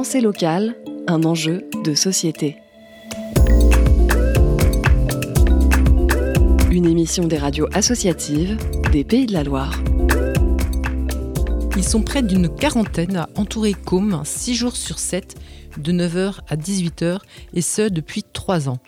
Pensée locale, un enjeu de société. Une émission des radios associatives des Pays de la Loire. Ils sont près d'une quarantaine à entourer Côme 6 jours sur 7, de 9h à 18h, et ce depuis 3 ans.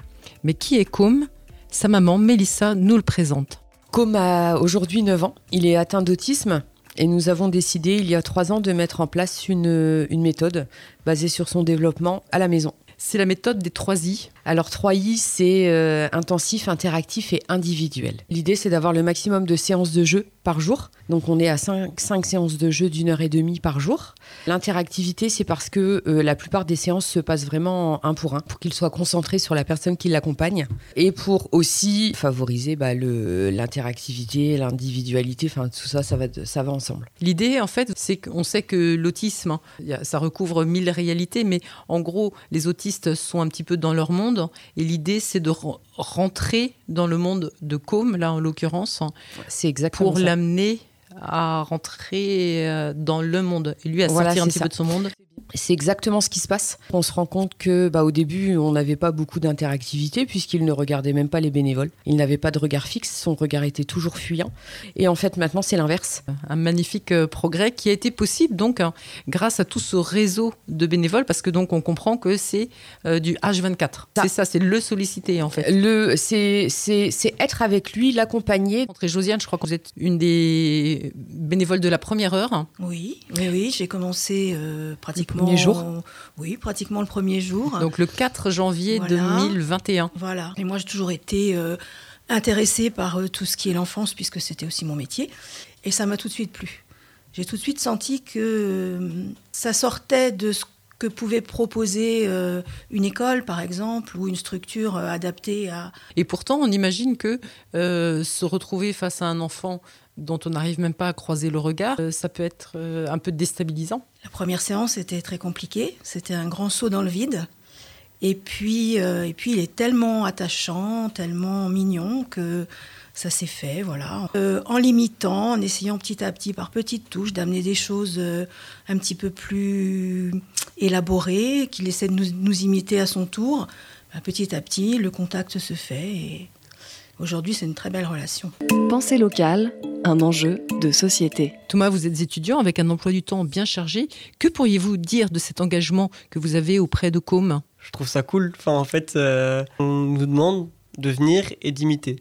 Mais qui est Côme? Sa maman, Mélissa, nous le présente. Côme a aujourd'hui 9 ans. Il est atteint d'autisme et nous avons décidé il y a 3 ans de mettre en place une, une méthode basée sur son développement à la maison. C'est la méthode des 3 I. Alors 3I, c'est euh, intensif, interactif et individuel. L'idée, c'est d'avoir le maximum de séances de jeu par jour. Donc on est à 5, séances de jeu d'une heure et demie par jour. L'interactivité, c'est parce que euh, la plupart des séances se passent vraiment un pour un, pour qu'il soit concentré sur la personne qui l'accompagne et pour aussi favoriser bah, le- l'interactivité, l'individualité, enfin tout ça, ça va, ça va ensemble. L'idée, en fait, c'est qu'on sait que l'autisme, a- ça recouvre mille réalités, mais en gros, les autistes sont un petit peu dans leur monde. Et l'idée, c'est de re- rentrer dans le monde de Côme, là en l'occurrence, C'est exactement pour ça. L'amener à rentrer euh, dans le monde. Et lui, à Voilà, sortir un petit ça. peu de son monde. C'est exactement ce qui se passe. On se rend compte que, bah, au début, on n'avait pas beaucoup d'interactivité puisqu'il ne regardait même pas les bénévoles. Il n'avait pas de regard fixe, son regard était toujours fuyant. Et en fait, maintenant, c'est l'inverse. Un magnifique euh, progrès qui a été possible donc hein, grâce à tout ce réseau de bénévoles, parce que donc on comprend que c'est euh, du H24. Ça. C'est ça, c'est le sollicité en fait. Le, c'est, c'est, c'est être avec lui, l'accompagner. Josiane, je crois que vous êtes une des bénévoles de la première heure. Oui, oui, oui, j'ai commencé euh, pratiquement. Premier jour Oui, pratiquement le premier jour. Donc le 4 janvier Voilà. 2021. Voilà. Et moi, j'ai toujours été euh, intéressée par euh, tout ce qui est l'enfance, puisque c'était aussi mon métier. Et ça m'a tout de suite plu. J'ai tout de suite senti que euh, ça sortait de ce que pouvait proposer euh, une école, par exemple, ou une structure euh, adaptée à, Et pourtant, on imagine que euh, se retrouver face à un enfant dont on n'arrive même pas à croiser le regard, ça peut être un peu déstabilisant. La première séance était très compliquée. C'était un grand saut dans le vide. Et puis, et puis il est tellement attachant, tellement mignon que ça s'est fait, voilà. Euh, en limitant, en essayant petit à petit, par petites touches, d'amener des choses euh, un petit peu plus élaborées, qu'il essaie de nous, nous imiter à son tour. Ben, petit à petit, le contact se fait et aujourd'hui, c'est une très belle relation. Pensée locale, un enjeu de société. Thomas, vous êtes étudiant avec un emploi du temps bien chargé. Que pourriez-vous dire de cet engagement que vous avez auprès de Com Je trouve ça cool. Enfin, en fait, euh, on nous demande de venir et d'imiter.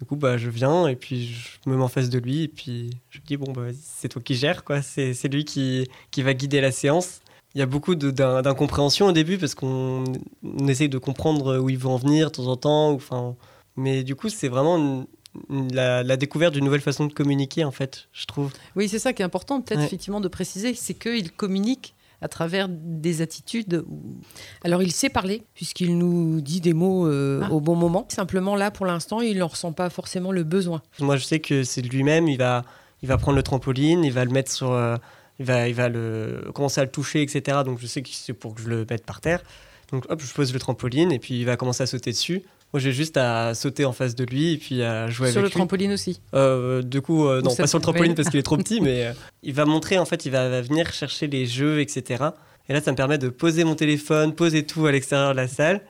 Du coup, bah, je viens et puis je me mets en face de lui et puis je lui dis bon, bah, c'est toi qui gères, quoi. C'est c'est lui qui, qui va guider la séance. Il y a beaucoup d'incompréhension au début parce qu'on on essaye de comprendre où il veut en venir de temps en temps. ou, Enfin, mais du coup, c'est vraiment une- la, la découverte d'une nouvelle façon de communiquer, en fait, je trouve. Oui, c'est ça qui est important, peut-être Ouais. effectivement de préciser, c'est qu'il communique à travers des attitudes. où- Alors, il sait parler, puisqu'il nous dit des mots euh, Ah. au bon moment. Simplement, là, pour l'instant, il n'en ressent pas forcément le besoin. Moi, je sais que c'est de lui-même. Il va, il va prendre le trampoline, il va le mettre sur, euh, il va, il va le commencer à le toucher, etc. Donc, je sais que c'est pour que je le mette par terre. Donc, hop, je pose le trampoline et puis il va commencer à sauter dessus. Moi, j'ai juste à sauter en face de lui et puis à jouer Sur le avec lui. trampoline aussi. Euh, du coup, euh, non, pas sur le trampoline parce qu'il est trop petit, mais euh, il va montrer, en fait, il va, va venir chercher les jeux, etc. Et là, ça me permet de poser mon téléphone, poser tout à l'extérieur de la salle.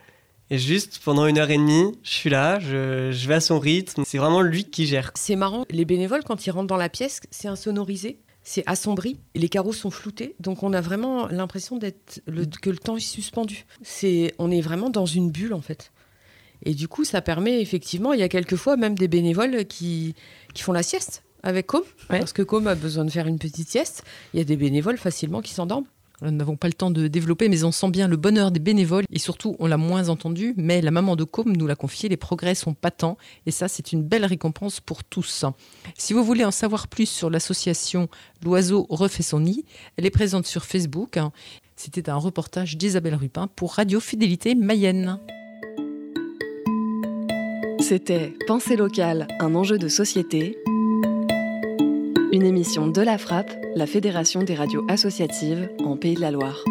Et juste pendant une heure et demie, je suis là, je, je vais à son rythme. C'est vraiment lui qui gère. C'est marrant, les bénévoles, quand ils rentrent dans la pièce, c'est insonorisé, c'est assombri, les carreaux sont floutés, donc on a vraiment l'impression d'être le- que le temps est suspendu. C'est, on est vraiment dans une bulle en fait. Et du coup, ça permet effectivement, il y a quelquefois même des bénévoles qui, qui font la sieste avec Com, Ouais. parce que Com a besoin de faire une petite sieste. Il y a des bénévoles facilement qui s'endorment. Nous n'avons pas le temps de développer, mais on sent bien le bonheur des bénévoles. Et surtout, on l'a moins entendu, mais la maman de Com nous l'a confié, les progrès sont patents. Et ça, c'est une belle récompense pour tous. Si vous voulez en savoir plus sur l'association L'Oiseau refait son nid, elle est présente sur Facebook. C'était un reportage d'Isabelle Rupin pour Radio Fidélité Mayenne. C'était Pensée locale, un enjeu de société. Une émission de la Frappe, la Fédération des radios associatives en Pays de la Loire.